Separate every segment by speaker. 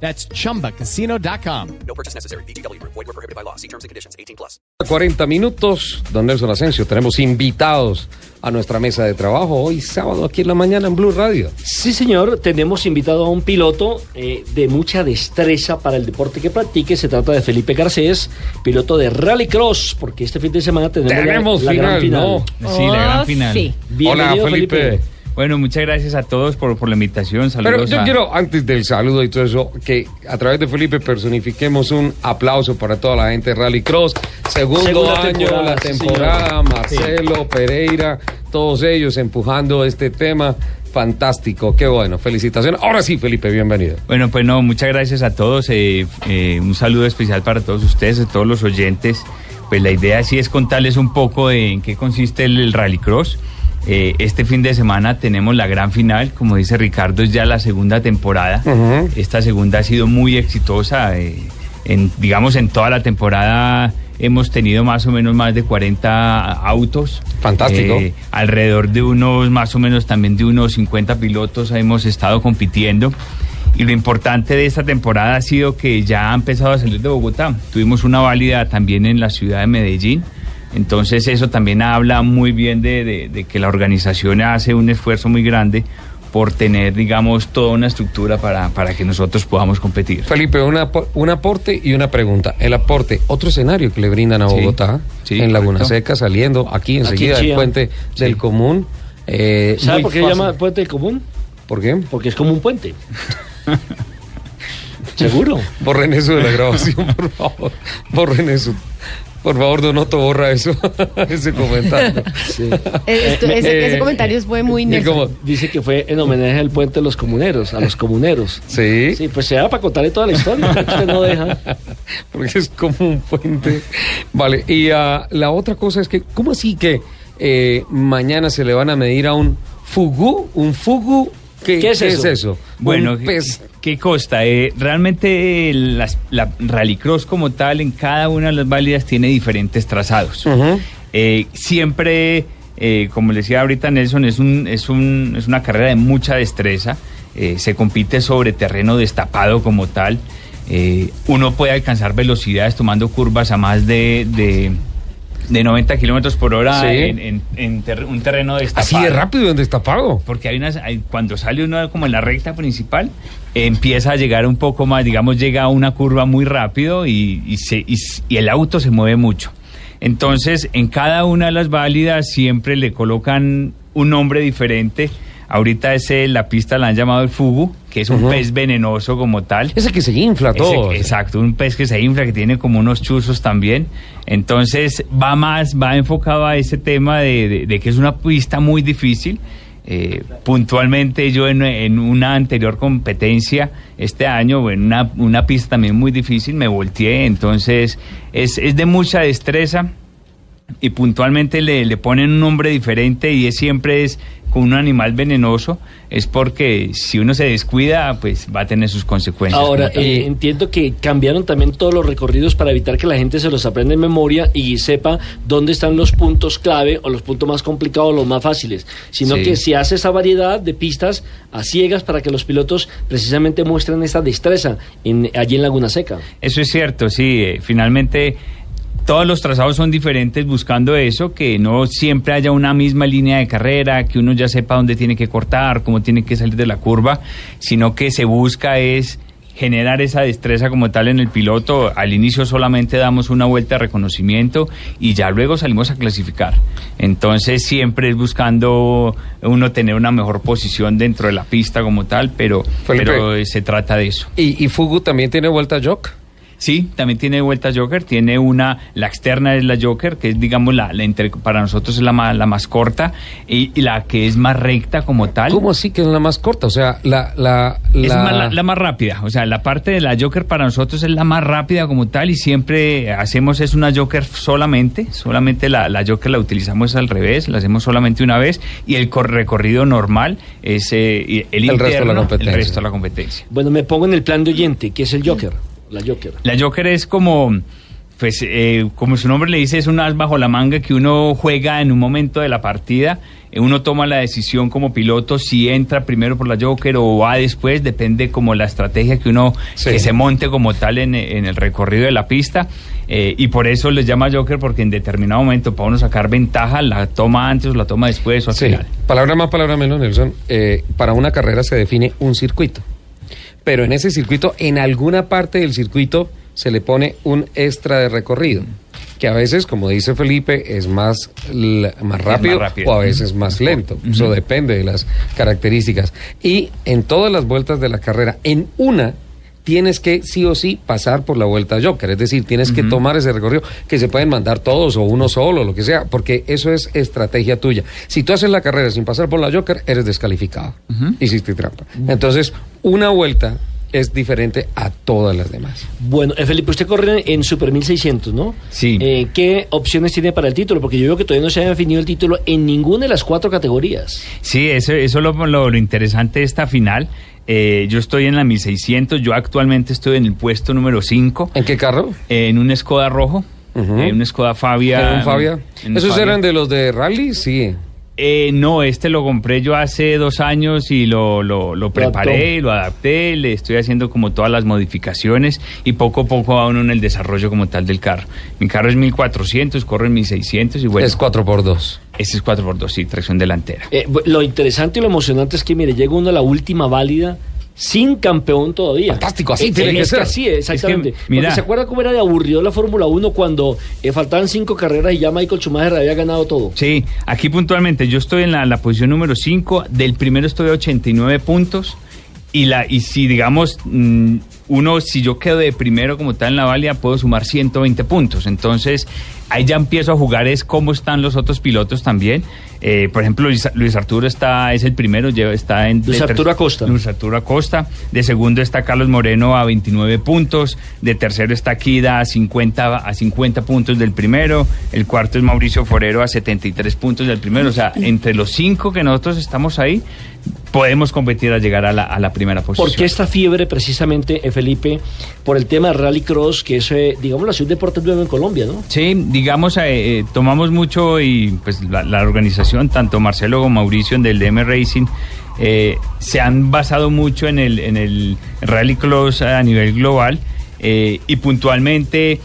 Speaker 1: That's chumbacasino.com.
Speaker 2: No purchase necessary. BGW. Void were prohibited by law. See terms and conditions. 18 plus.
Speaker 3: 40 minutos, don Nelson Asensio, tenemos invitados a nuestra mesa de trabajo hoy sábado aquí en la mañana en Blue Radio.
Speaker 4: Sí, señor, tenemos invitado a un piloto eh, de mucha destreza para el deporte que practique. Se trata de Felipe Garcés, piloto de Rallycross, porque este fin de semana tenemos, la-
Speaker 3: Tenemos
Speaker 4: la, gran
Speaker 3: final,
Speaker 4: final.
Speaker 3: ¿no?
Speaker 5: Sí, la gran
Speaker 6: Oh,
Speaker 5: final.
Speaker 6: sí.
Speaker 4: Bienvenido,
Speaker 3: Hola Felipe.
Speaker 5: Bueno, muchas gracias a todos por, por la invitación.
Speaker 3: Pero
Speaker 5: Saludos
Speaker 3: yo
Speaker 5: a-
Speaker 3: quiero, antes del saludo y todo eso, que a través de Felipe personifiquemos un aplauso para toda la gente de Rallycross. Segundo
Speaker 4: Segunda
Speaker 3: año,
Speaker 4: temporada,
Speaker 3: la temporada. Marcelo, Pereira, todos ellos empujando este tema. Fantástico, qué bueno, felicitaciones. Ahora sí, Felipe, bienvenido.
Speaker 5: Bueno, pues no, muchas gracias a todos. eh, eh, un saludo especial para todos ustedes, a todos los oyentes. Pues la idea sí es contarles un poco de en qué consiste el, el Rallycross. Eh, este fin de semana tenemos la gran final, como dice Ricardo, es ya la segunda temporada.
Speaker 3: Ujú.
Speaker 5: Esta segunda ha sido muy exitosa. eh, en, digamos, en toda la temporada hemos tenido más o menos más de 40 autos.
Speaker 3: Fantástico.
Speaker 5: Eh, alrededor de unos, más o menos también de unos 50 pilotos hemos estado compitiendo. Y lo importante de esta temporada ha sido que ya ha empezado a salir de Bogotá. Tuvimos una válida también en la ciudad de Medellín. Entonces eso también habla muy bien de, de- de que la organización hace un esfuerzo muy grande por tener, digamos, toda una estructura para, para que nosotros podamos competir.
Speaker 3: Felipe, una un aporte y una pregunta. El aporte, otro escenario que le brindan a Bogotá,
Speaker 5: sí,
Speaker 3: en Laguna
Speaker 5: correcto.
Speaker 3: Seca, saliendo aquí enseguida
Speaker 4: en
Speaker 3: del puente del común. Eh,
Speaker 4: ¿Sabe por qué
Speaker 3: fácil.
Speaker 4: se llama puente común?
Speaker 3: ¿Por qué?
Speaker 4: Porque es como un puente. ¿Seguro?
Speaker 3: Borren eso de la grabación, por favor. Borren eso. Por favor, Donoto, borra eso. ese comentario.
Speaker 6: Eh, esto- ese,
Speaker 3: Eh,
Speaker 6: ese comentario fue muy
Speaker 3: como-
Speaker 4: Dice que fue en homenaje al puente de los comuneros, a los comuneros.
Speaker 3: Sí,
Speaker 4: Sí, pues se da para contarle toda la historia, porque usted no deja.
Speaker 3: porque es como un puente. Vale, y ah, la otra cosa es que, ¿cómo así que eh, mañana se le van a medir a un fugu? ¿Un fugu? ¿Qué,
Speaker 4: ¿Qué es eso?
Speaker 5: Bueno, ¿qué-. ¿qué costa? Eh, realmente la Rallycross como tal en cada una de las válidas tiene diferentes trazados. Eh, siempre, eh, como le decía ahorita Nelson, es, un, es, un, es una carrera de mucha destreza. Se compite sobre terreno destapado como tal. Uno puede alcanzar velocidades tomando curvas a más de, de, de 90 kilómetros por hora
Speaker 3: Sí.
Speaker 5: en, en- en ter- un terreno destapado.
Speaker 3: Así de rápido, en destapado.
Speaker 5: Porque hay unas, hay- cuando sale uno como en la recta principal, empieza a llegar un poco más, digamos, llega a una curva muy rápido y, y se, y, s- y el auto se mueve mucho. Entonces, en cada una de las válidas siempre le colocan un nombre diferente. Ahorita ese, la pista la han llamado el fugu, que es un pez venenoso como tal.
Speaker 3: Ese que se infla
Speaker 5: Ese-
Speaker 3: todo.
Speaker 5: exacto, un pez que se infla, que tiene como unos chuzos también. Entonces va más, va enfocado a ese tema de, de- de que es una pista muy difícil. Eh, puntualmente yo en, en una anterior competencia este año, en una, una pista también muy difícil, me volteé. Entonces es, es de mucha destreza y puntualmente le, le ponen un nombre diferente y es siempre es con un animal venenoso, es porque si uno se descuida, pues va a tener sus consecuencias.
Speaker 4: Ahora, eh, entiendo que cambiaron también todos los recorridos para evitar que la gente se los aprenda en memoria y sepa dónde están los puntos clave o los puntos más complicados o los más fáciles, sino
Speaker 5: Sí.
Speaker 4: que se hace esa variedad de pistas a ciegas para que los pilotos precisamente muestren esa destreza en, allí en Laguna Seca.
Speaker 5: Eso es cierto, sí. eh, finalmente, todos los trazados son diferentes buscando eso, que no siempre haya una misma línea de carrera, que uno ya sepa dónde tiene que cortar, cómo tiene que salir de la curva, sino que se busca es generar esa destreza como tal en el piloto. Al inicio solamente damos una vuelta de reconocimiento y ya luego salimos a clasificar. Entonces siempre es buscando uno tener una mejor posición dentro de la pista como tal, pero,
Speaker 3: Felipe.
Speaker 5: pero se trata de eso.
Speaker 3: ¿Y, y Fugu también tiene vuelta jock?
Speaker 5: Sí, también tiene vuelta Joker, tiene una, la externa es la Joker, que es digamos la, la entre- para nosotros es la más, la más corta y, y la que es más recta como tal.
Speaker 3: ¿Cómo así que es la más corta? O sea, la... la,
Speaker 5: Es
Speaker 3: la-
Speaker 5: más la, la más rápida, o sea, la parte de la Joker para nosotros es la más rápida como tal y siempre hacemos es una Joker solamente, solamente la, la Joker la utilizamos al revés, la hacemos solamente una vez y el cor- recorrido normal es eh, y el,
Speaker 3: El resto de la competencia.
Speaker 5: el resto de la competencia.
Speaker 4: Bueno, me pongo en el plan de oyente, que es el Joker. La Joker.
Speaker 5: La Joker es como, pues, eh, como su nombre le dice, es un as bajo la manga que uno juega en un momento de la partida. Eh, Uno toma la decisión como piloto si entra primero por la Joker o va después, depende como la estrategia que uno
Speaker 3: Sí.
Speaker 5: que se monte como tal en, en el recorrido de la pista. Eh, y por eso les llama Joker, porque en determinado momento para uno sacar ventaja, la toma antes o la toma después o al
Speaker 3: Sí,
Speaker 5: final.
Speaker 3: palabra más, palabra menos, Nelson. Eh, para una carrera se define un circuito. Pero en ese circuito, en alguna parte del circuito, se le pone un extra de recorrido. Que a veces, como dice Felipe, es más, más rápido
Speaker 5: rápido.
Speaker 3: o a veces más lento. Eso depende de las características. Y en todas las vueltas de la carrera, en una tienes que sí o sí pasar por la vuelta Joker, es decir, tienes que tomar ese recorrido que se pueden mandar todos o uno solo, lo que sea, porque eso es estrategia tuya. Si tú haces la carrera sin pasar por la Joker, eres descalificado. Hiciste trampa. Entonces, una vuelta es diferente a todas las demás.
Speaker 4: Bueno, eh, Felipe, usted corre en Super 1600, ¿no?
Speaker 5: Sí.
Speaker 4: Eh, ¿Qué opciones tiene para el título? Porque yo veo que todavía no se ha definido el título en ninguna de las cuatro categorías.
Speaker 5: Sí, eso, eso es lo, lo, lo interesante de esta final. Eh, yo estoy en la 1600, yo actualmente estoy en el puesto número 5.
Speaker 3: ¿En qué carro?
Speaker 5: en un Skoda rojo, en un Skoda Fabia.
Speaker 3: ¿En un Fabia?
Speaker 5: en
Speaker 3: ¿Esos
Speaker 5: Fabia.
Speaker 3: eran de los de rally? Sí.
Speaker 5: Eh, no, este lo compré yo hace dos años y lo, lo, lo preparé, lo adapté, le estoy haciendo como todas las modificaciones y poco a poco va uno en el desarrollo como tal del carro. Mi carro es 1400, corre en 1600 y bueno,
Speaker 3: Es 4x2.
Speaker 5: Este es 4x2, sí, tracción delantera.
Speaker 4: Eh, lo interesante y lo emocionante es que, mire, llega uno a la última válida sin campeón todavía.
Speaker 3: Fantástico, así
Speaker 4: Eh,
Speaker 3: tiene que
Speaker 4: es
Speaker 3: ser.
Speaker 4: Así, exactamente.
Speaker 5: Es que, mira-
Speaker 4: se acuerda cómo era de aburrido la Fórmula 1 cuando eh, faltaban cinco carreras y ya Michael Schumacher había ganado todo.
Speaker 5: Sí, aquí puntualmente yo estoy en la, la posición número 5, del primero estoy a 89 puntos y la y si digamos mm, uno si yo quedo de primero como tal en la válida puedo sumar 120 puntos. Entonces, ahí ya empiezo a jugar es cómo están los otros pilotos también. Eh, por ejemplo, Luis, Luis Arturo está es el primero, está en
Speaker 4: Luis Arturo Acosta.
Speaker 5: Luis Arturo Acosta. De segundo está Carlos Moreno a 29 puntos. De tercero está Kida a 50, a 50 puntos del primero. El cuarto es Mauricio Forero a 73 puntos del primero. O sea, entre los cinco que nosotros estamos ahí, podemos competir a llegar a la, a la primera posición.
Speaker 4: ¿Por qué esta fiebre precisamente, eh, Felipe, por el tema de Rally Cross, que es, eh, digamos, un deporte nuevo en Colombia, ¿no?
Speaker 5: Sí, digamos, eh, eh, tomamos mucho y pues la, organización, tanto Marcelo como Mauricio en del DM Racing, eh, se han basado mucho en el, en el Rally Cross a nivel global eh, y puntualmente,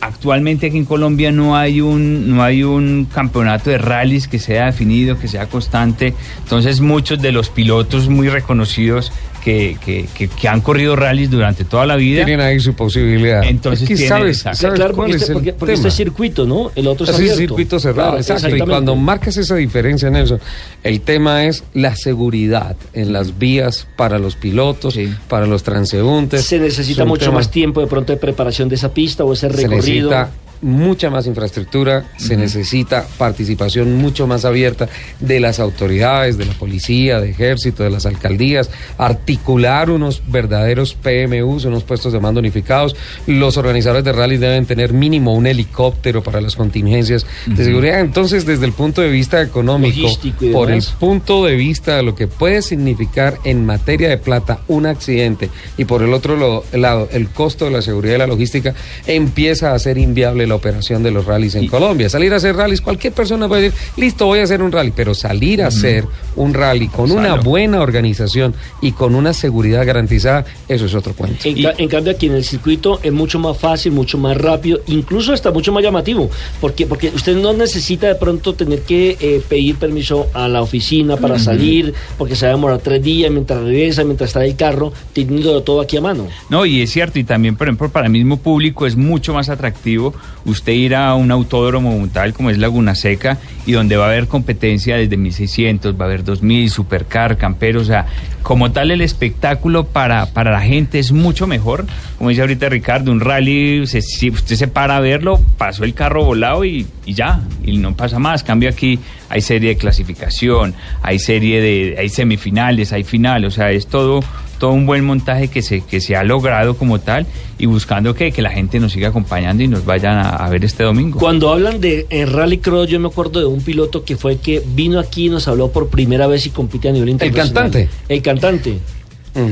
Speaker 5: actualmente aquí en Colombia no hay un no hay un campeonato de rallies que sea definido, que sea constante. Entonces muchos de los pilotos muy reconocidos que, que, que- que han corrido rallies durante toda la vida.
Speaker 3: Tienen ahí su posibilidad.
Speaker 5: Entonces
Speaker 3: Es que
Speaker 5: tiene-
Speaker 3: sabes,
Speaker 5: exacto.
Speaker 3: ¿sabes
Speaker 4: claro,
Speaker 3: cuál
Speaker 4: porque,
Speaker 3: es
Speaker 4: este,
Speaker 3: el
Speaker 4: porque, porque
Speaker 3: tema?
Speaker 4: este es circuito, ¿no? El otro es
Speaker 3: Así es
Speaker 4: abierto.
Speaker 3: circuito cerrado,
Speaker 4: Claro,
Speaker 3: exacto. Y cuando marcas esa diferencia, Nelson, el tema es la seguridad en las vías para los pilotos,
Speaker 5: Sí.
Speaker 3: para los transeúntes.
Speaker 4: Se necesita mucho
Speaker 3: tema-
Speaker 4: más tiempo de pronto de preparación de esa pista o ese
Speaker 3: Se
Speaker 4: recorrido.
Speaker 3: necesita mucha más infraestructura, se necesita participación mucho más abierta de las autoridades, de la policía, de ejército, de las alcaldías, articular unos verdaderos PMUs, unos puestos de mando unificados. Los organizadores de rally deben tener mínimo un helicóptero para las contingencias de seguridad. Entonces, desde el punto de vista económico, por el punto de vista de lo que puede significar en materia de plata un accidente y por el otro lado el costo de la seguridad y la logística, empieza a ser inviable la operación de los rallies en Colombia. Salir a hacer rallies, cualquier persona puede decir, listo, voy a hacer un rally, pero salir a hacer un rally con una buena organización y con una seguridad garantizada, eso es otro cuento.
Speaker 4: En, ca- en cambio aquí en el circuito es mucho más fácil, mucho más rápido, incluso está mucho más llamativo, porque porque usted no necesita de pronto tener que eh, pedir permiso a la oficina para salir, porque se va a demorar tres días mientras regresa, mientras está el carro, teniendo todo aquí a mano.
Speaker 5: No, y es cierto, y también, por ejemplo, para el mismo público es mucho más atractivo usted ir a un autódromo tal, como es Laguna Seca, y donde va a haber competencia desde 1600, va a haber 2000, supercar, camperos, o sea, como tal el espectáculo para, para la gente es mucho mejor. Como dice ahorita Ricardo, un rally, se- si usted se para a verlo, pasó el carro volado y, y ya, y no pasa más. Cambio aquí, hay serie de clasificación, hay serie de, hay semifinales, hay final, o sea, es todo todo un buen montaje que se, que se ha logrado como tal y buscando que, que la gente nos siga acompañando y nos vayan a, a ver este domingo.
Speaker 4: Cuando hablan de en Rally Cross, yo me acuerdo de un piloto que fue que vino aquí y nos habló por primera vez y compite a nivel internacional.
Speaker 3: cantante?
Speaker 4: El cantante.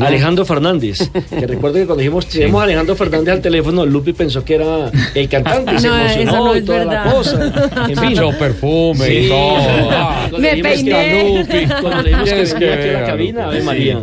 Speaker 4: Alejandro Fernández. Que recuerdo que cuando dijimos tenemos a Alejandro Fernández al teléfono, Lupi pensó que era el cantante. y se
Speaker 6: No,
Speaker 4: emocionó
Speaker 6: eso no
Speaker 4: y
Speaker 6: es
Speaker 4: toda la cosa. En fin.
Speaker 3: Perfume y
Speaker 4: Sí.
Speaker 3: todo.
Speaker 4: Cuando
Speaker 6: Me
Speaker 4: dijimos que-
Speaker 6: peiné.
Speaker 4: Cuando le dijimos que venía
Speaker 3: que
Speaker 4: aquí a la
Speaker 3: ver,
Speaker 4: cabina,
Speaker 3: Lupi.
Speaker 4: Ave
Speaker 3: Sí.
Speaker 4: María.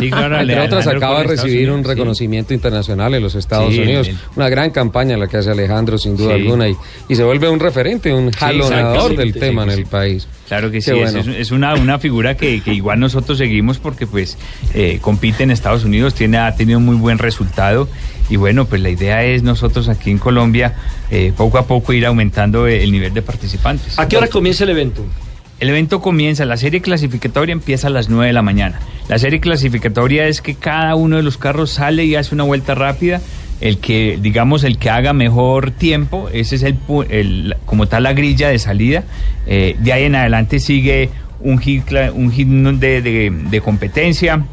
Speaker 5: Sí, claro,
Speaker 3: Entre otras, acaba de recibir un
Speaker 5: sí.
Speaker 3: reconocimiento internacional en los Estados
Speaker 5: Sí,
Speaker 3: Unidos. Una gran campaña la que hace Alejandro, sin duda
Speaker 5: Sí.
Speaker 3: alguna, y, y se vuelve un referente, un jalonador del tema
Speaker 5: sí,
Speaker 3: en
Speaker 5: sí.
Speaker 3: el país.
Speaker 5: Claro que sí,
Speaker 3: Qué
Speaker 5: es,
Speaker 3: bueno.
Speaker 5: es- es una, una figura que, que igual nosotros seguimos porque pues eh, compite en Estados Unidos, tiene, ha tenido muy buen resultado y bueno, pues la idea es nosotros aquí en Colombia eh, poco a poco ir aumentando el nivel de participantes.
Speaker 4: ¿A qué hora comienza el evento?
Speaker 5: El evento comienza, la serie clasificatoria empieza a las 9 de la mañana. La serie clasificatoria es que cada uno de los carros sale y hace una vuelta rápida. El que, digamos, el que haga mejor tiempo, ese es el, como tal la grilla de salida. Eh, de ahí en adelante sigue un hit, un hit de, de- competencia.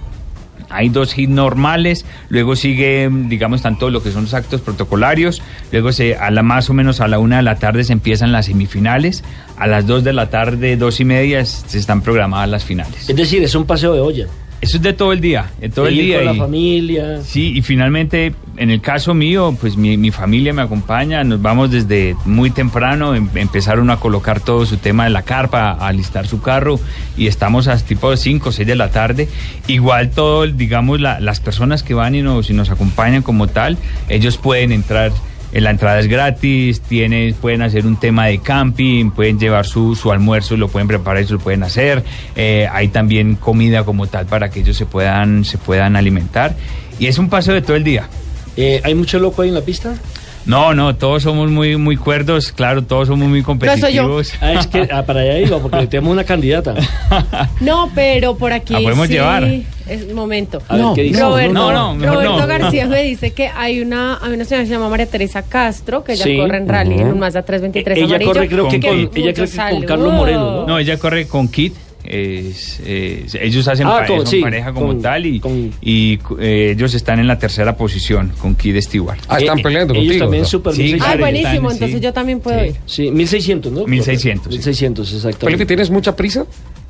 Speaker 5: Hay dos hits normales, luego sigue, digamos, tanto lo que son los actos protocolarios, luego se, a la más o menos a la una de la tarde se empiezan las semifinales, a las dos de la tarde, dos y media, se están programadas las finales.
Speaker 4: Es decir, es un paseo de olla.
Speaker 5: Eso es de todo el día, de todo el día.
Speaker 4: con la
Speaker 5: y-
Speaker 4: familia.
Speaker 5: Sí, y finalmente, en el caso mío, pues mi, mi familia me acompaña, nos vamos desde muy temprano, em- empezaron a colocar todo su tema de la carpa, a alistar su carro, y estamos a tipo de 5 o 6 de la tarde. Igual todo, digamos, la- las personas que van y nos, y nos acompañan como tal, ellos pueden entrar, la entrada es gratis, tienen, pueden hacer un tema de camping, pueden llevar su, su almuerzo, lo pueden preparar y se lo pueden hacer. Eh, hay también comida como tal para que ellos se puedan, se puedan alimentar. Y es un paseo de todo el día.
Speaker 4: Eh, ¿Hay mucho loco ahí en la pista?
Speaker 5: No, no, todos somos muy, muy cuerdos, claro, todos somos muy
Speaker 6: soy yo.
Speaker 5: competitivos.
Speaker 4: Ah, es que ah, para allá iba, porque tenemos una candidata.
Speaker 6: No, pero por aquí.
Speaker 5: La podemos
Speaker 6: sí,
Speaker 5: llevar.
Speaker 6: Es momento.
Speaker 4: A ver, ¿qué dice?
Speaker 6: Roberto,
Speaker 5: No, no, mejor
Speaker 6: Roberto
Speaker 5: no.
Speaker 6: García me dice que hay una, hay una señora que se llama María Teresa Castro, que ella
Speaker 4: Sí.
Speaker 6: corre en rally en un Mazda 323
Speaker 4: Ella
Speaker 6: amarillo.
Speaker 4: corre, creo que
Speaker 5: con-
Speaker 4: con, ella que con Carlos Moreno, ¿no?
Speaker 5: No, ella corre con Kit. Es, es- ellos hacen
Speaker 4: Ah,
Speaker 5: pa-
Speaker 4: con-
Speaker 5: son
Speaker 4: sí,
Speaker 5: pareja como
Speaker 4: con-
Speaker 5: tal y,
Speaker 4: con-
Speaker 5: y eh, ellos están en la tercera posición con Kid Stewart.
Speaker 3: Ah, están
Speaker 4: Eh,
Speaker 3: peleando
Speaker 4: Ellos
Speaker 3: contigo.
Speaker 4: también
Speaker 3: ¿no?
Speaker 4: super
Speaker 5: Sí,
Speaker 4: 1600.
Speaker 6: Ah, buenísimo,
Speaker 5: están, sí.
Speaker 6: entonces yo también puedo
Speaker 5: Sí.
Speaker 6: ir.
Speaker 4: Sí, 1600, ¿no?
Speaker 5: 1600, sí.
Speaker 4: 1600,
Speaker 3: Felipe,
Speaker 4: exactamente.
Speaker 3: ¿tienes mucha prisa?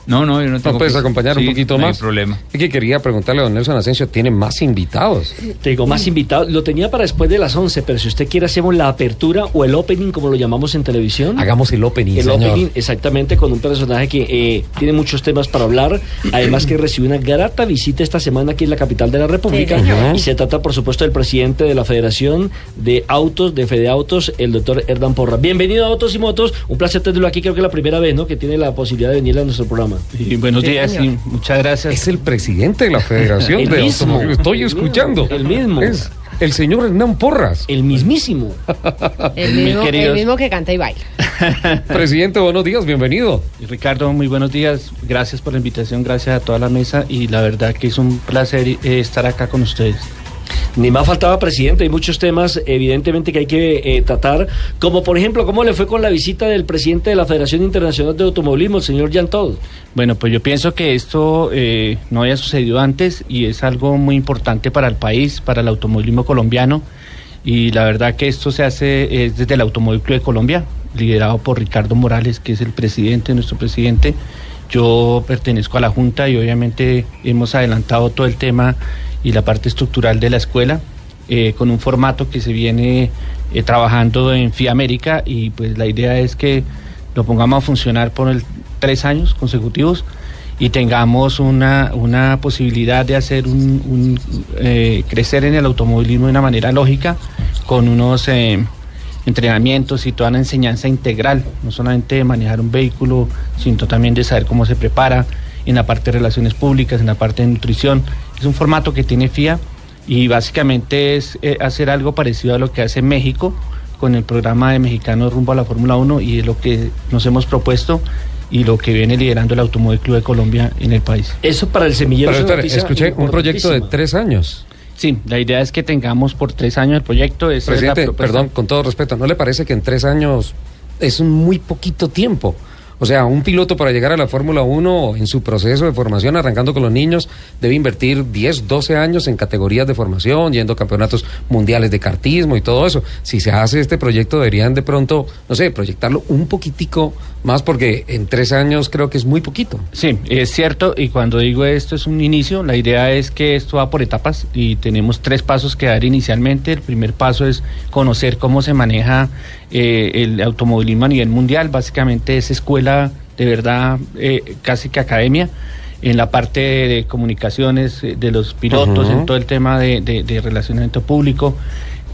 Speaker 5: No, no, yo no tengo
Speaker 3: ¿No puedes acompañar un poquito
Speaker 5: no hay
Speaker 3: más?
Speaker 5: problema.
Speaker 3: Es que quería preguntarle a don Nelson Asensio, ¿tiene más invitados?
Speaker 4: Te digo, más invitados. Lo tenía para después de las 11, pero si usted quiere hacemos la apertura o el opening, como lo llamamos en televisión.
Speaker 3: Hagamos el opening,
Speaker 4: El
Speaker 3: señor.
Speaker 4: opening, exactamente, con un personaje que eh, tiene muchos temas para hablar. Además que recibió una grata visita esta semana aquí en la capital de la República.
Speaker 6: Sí,
Speaker 3: señor.
Speaker 4: y se trata, por supuesto, del presidente de la Federación de Autos, de Fede Autos, el doctor Hernán Porra. Bienvenido a Autos y Motos. Un placer tenerlo aquí, creo que la primera vez, ¿no? Que tiene la posibilidad de venir a nuestro programa.
Speaker 7: Y buenos
Speaker 6: Sí,
Speaker 7: días, y muchas gracias.
Speaker 3: Es el presidente de la Federación
Speaker 4: El
Speaker 3: de
Speaker 4: mismo.
Speaker 3: Estoy
Speaker 4: El mismo.
Speaker 3: escuchando.
Speaker 4: El mismo.
Speaker 3: Es el señor Hernán Porras.
Speaker 4: El mismísimo.
Speaker 6: El
Speaker 7: Mis
Speaker 6: mismo, el mismo que canta y baila.
Speaker 3: Presidente, buenos días, bienvenido.
Speaker 7: Y Ricardo, muy buenos días. Gracias por la invitación, gracias a toda la mesa y la verdad que es un placer eh, estar acá con ustedes.
Speaker 4: Ni más faltaba, presidente. Hay muchos temas, evidentemente, que hay que eh, tratar. Como, por ejemplo, ¿cómo le fue con la visita del presidente de la Federación Internacional de Automovilismo, el señor Jan Todd?
Speaker 7: Bueno, pues yo pienso que esto eh, no había sucedido antes y es algo muy importante para el país, para el automovilismo colombiano. Y la verdad que esto se hace es desde el Automóvil Club de Colombia, liderado por Ricardo Morales, que es el presidente, nuestro presidente. Yo pertenezco a la Junta y obviamente hemos adelantado todo el tema y la parte estructural de la escuela eh, con un formato que se viene eh, trabajando en FIA América y pues la idea es que lo pongamos a funcionar por el, tres años consecutivos y tengamos una, una posibilidad de hacer un, eh, crecer en el automovilismo de una manera lógica con unos entrenamientos y toda una enseñanza integral, no solamente de manejar un vehículo, sino también de saber cómo se prepara en la parte de relaciones públicas, en la parte de nutrición. Es un formato que tiene FIA y básicamente es eh, hacer algo parecido a lo que hace México con el programa de mexicanos rumbo a la Fórmula 1 y es lo que nos hemos propuesto y lo que viene liderando el Automóvil Club de Colombia en el país.
Speaker 4: Eso para el semillero
Speaker 3: Pero
Speaker 4: noticia
Speaker 3: escuché un proyecto de tres años.
Speaker 7: Sí, la idea es que tengamos por tres años el proyecto. esa es la
Speaker 3: Presidente, perdón, con todo respeto, ¿no le parece que en tres años es un muy poquito tiempo? O sea, un piloto para llegar a la Fórmula 1 en su proceso de formación, arrancando con los niños, debe invertir 10, 12 años en categorías de formación, yendo campeonatos mundiales de kartismo y todo eso. Si se hace este proyecto, deberían de pronto, no sé, proyectarlo un poquitico más, porque en tres años creo que es muy poquito.
Speaker 7: Sí, es cierto, y cuando digo esto es un inicio, la idea es que esto va por etapas y tenemos tres pasos que dar inicialmente. El primer paso es conocer cómo se maneja eh, el automovilismo a nivel mundial, básicamente es escuela de verdad, eh, casi que academia, en la parte de comunicaciones eh, de los pilotos, en todo el tema de, de- de relacionamiento público.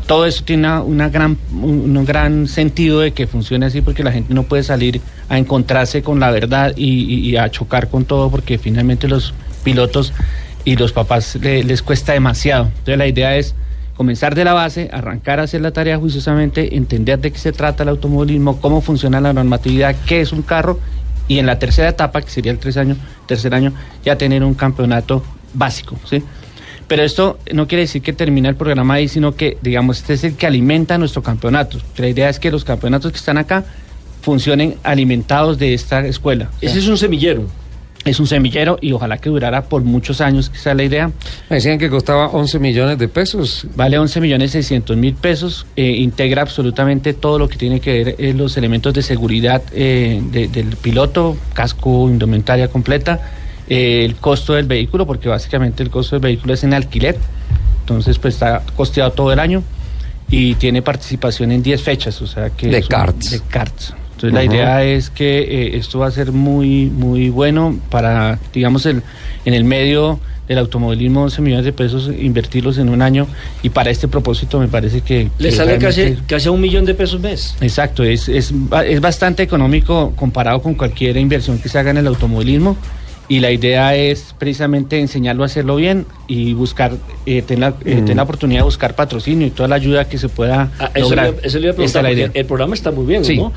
Speaker 7: Todo eso tiene una, una gran, un, un gran sentido de que funcione así porque la gente no puede salir a encontrarse con la verdad y, y- y a chocar con todo porque finalmente los pilotos y los papás le- les cuesta demasiado. Entonces la idea es comenzar de la base, arrancar a hacer la tarea juiciosamente, entender de qué se trata el automovilismo, cómo funciona la normatividad, qué es un carro y en la tercera etapa, que sería el tres año, tercer año, ya tener un campeonato básico, ¿sí? Pero esto no quiere decir que termina el programa ahí, sino que, digamos, este es el que alimenta nuestro campeonato. La idea es que los campeonatos que están acá funcionen alimentados de esta escuela.
Speaker 4: Ese es un semillero.
Speaker 7: Es un semillero y ojalá que durara por muchos años, que esa es la idea.
Speaker 3: Me decían que costaba 11 millones de pesos.
Speaker 7: Vale 11 millones 600 mil pesos, eh, integra absolutamente todo lo que tiene que ver eh, los elementos de seguridad eh, de- del piloto, casco, indumentaria completa, eh, el costo del vehículo, porque básicamente el costo del vehículo es en alquiler, entonces pues está costeado todo el año y tiene participación en 10 fechas, o sea que...
Speaker 3: De
Speaker 7: es un-
Speaker 3: karts.
Speaker 7: La idea es que eh, esto va a ser muy, muy bueno para, digamos, el, en el medio del automovilismo, 11 millones de pesos, invertirlos en un año y para este propósito me parece que...
Speaker 4: Le
Speaker 7: que
Speaker 4: sale casi, casi a un millón de pesos mes.
Speaker 7: Exacto, es, es, ba- es bastante económico comparado con cualquier inversión que se haga en el automovilismo y la idea es precisamente enseñarlo a hacerlo bien y buscar, eh, tener, la, eh, tener la oportunidad de buscar patrocinio y toda la ayuda que se pueda
Speaker 4: Ah, eso,
Speaker 7: lograr.
Speaker 4: le, eso le iba a
Speaker 7: Esa
Speaker 4: preguntar,
Speaker 7: es la idea.
Speaker 4: el programa está muy bien,
Speaker 3: Sí.
Speaker 4: ¿no?